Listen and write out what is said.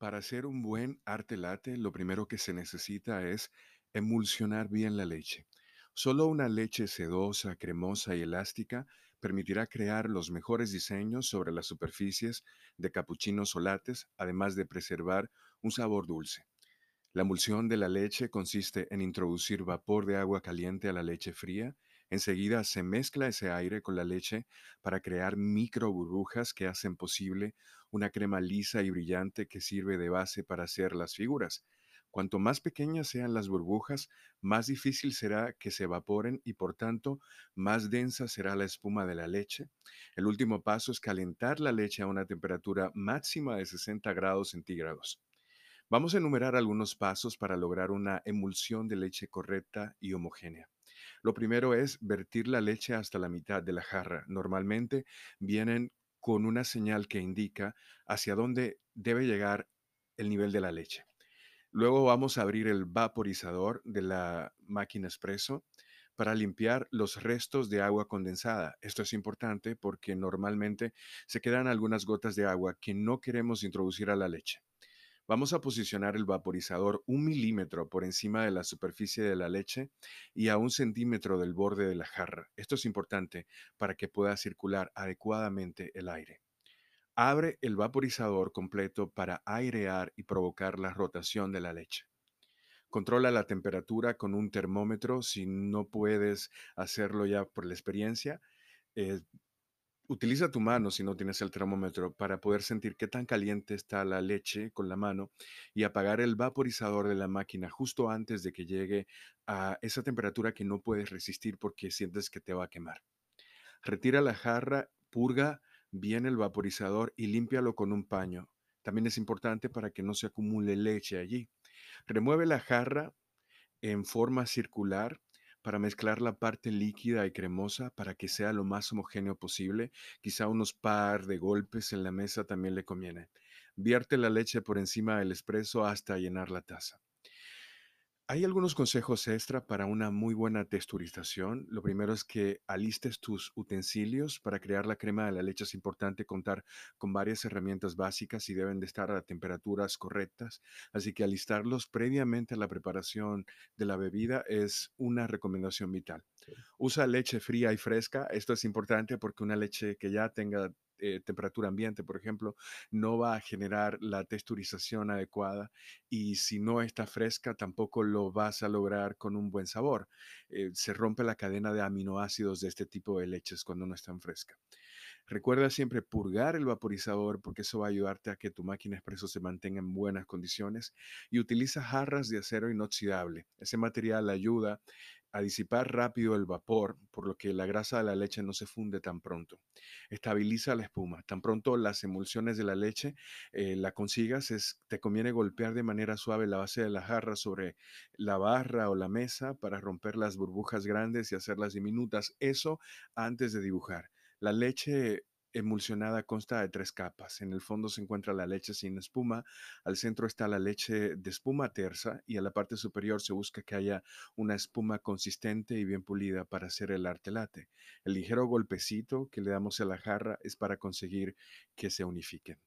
Para hacer un buen arte latte, lo primero que se necesita es emulsionar bien la leche. Solo una leche sedosa, cremosa y elástica permitirá crear los mejores diseños sobre las superficies de capuchinos o lates, además de preservar un sabor dulce. La emulsión de la leche consiste en introducir vapor de agua caliente a la leche fría. Enseguida se mezcla ese aire con la leche para crear micro burbujas que hacen posible una crema lisa y brillante que sirve de base para hacer las figuras. Cuanto más pequeñas sean las burbujas, más difícil será que se evaporen y por tanto más densa será la espuma de la leche. El último paso es calentar la leche a una temperatura máxima de 60 grados centígrados. Vamos a enumerar algunos pasos para lograr una emulsión de leche correcta y homogénea. Lo primero es vertir la leche hasta la mitad de la jarra. Normalmente vienen con una señal que indica hacia dónde debe llegar el nivel de la leche. Luego vamos a abrir el vaporizador de la máquina expreso para limpiar los restos de agua condensada. Esto es importante porque normalmente se quedan algunas gotas de agua que no queremos introducir a la leche. Vamos a posicionar el vaporizador un milímetro por encima de la superficie de la leche y a un centímetro del borde de la jarra. Esto es importante para que pueda circular adecuadamente el aire. Abre el vaporizador completo para airear y provocar la rotación de la leche. Controla la temperatura con un termómetro si no puedes hacerlo ya por la experiencia. Eh, Utiliza tu mano si no tienes el termómetro para poder sentir qué tan caliente está la leche con la mano y apagar el vaporizador de la máquina justo antes de que llegue a esa temperatura que no puedes resistir porque sientes que te va a quemar. Retira la jarra, purga bien el vaporizador y límpialo con un paño. También es importante para que no se acumule leche allí. Remueve la jarra en forma circular para mezclar la parte líquida y cremosa para que sea lo más homogéneo posible. Quizá unos par de golpes en la mesa también le conviene. Vierte la leche por encima del espresso hasta llenar la taza. Hay algunos consejos extra para una muy buena texturización. Lo primero es que alistes tus utensilios. Para crear la crema de la leche es importante contar con varias herramientas básicas y deben de estar a temperaturas correctas. Así que alistarlos previamente a la preparación de la bebida es una recomendación vital. Usa leche fría y fresca. Esto es importante porque una leche que ya tenga eh, temperatura ambiente, por ejemplo, no va a generar la texturización adecuada y si no está fresca tampoco lo vas a lograr con un buen sabor. Eh, se rompe la cadena de aminoácidos de este tipo de leches cuando no están fresca. Recuerda siempre purgar el vaporizador porque eso va a ayudarte a que tu máquina expreso se mantenga en buenas condiciones y utiliza jarras de acero inoxidable. Ese material ayuda a disipar rápido el vapor, por lo que la grasa de la leche no se funde tan pronto. Estabiliza la espuma. Tan pronto las emulsiones de la leche eh, la consigas, es, te conviene golpear de manera suave la base de la jarra sobre la barra o la mesa para romper las burbujas grandes y hacerlas diminutas. Eso antes de dibujar. La leche emulsionada consta de tres capas. En el fondo se encuentra la leche sin espuma, al centro está la leche de espuma tersa y a la parte superior se busca que haya una espuma consistente y bien pulida para hacer el arte latte. El ligero golpecito que le damos a la jarra es para conseguir que se unifiquen.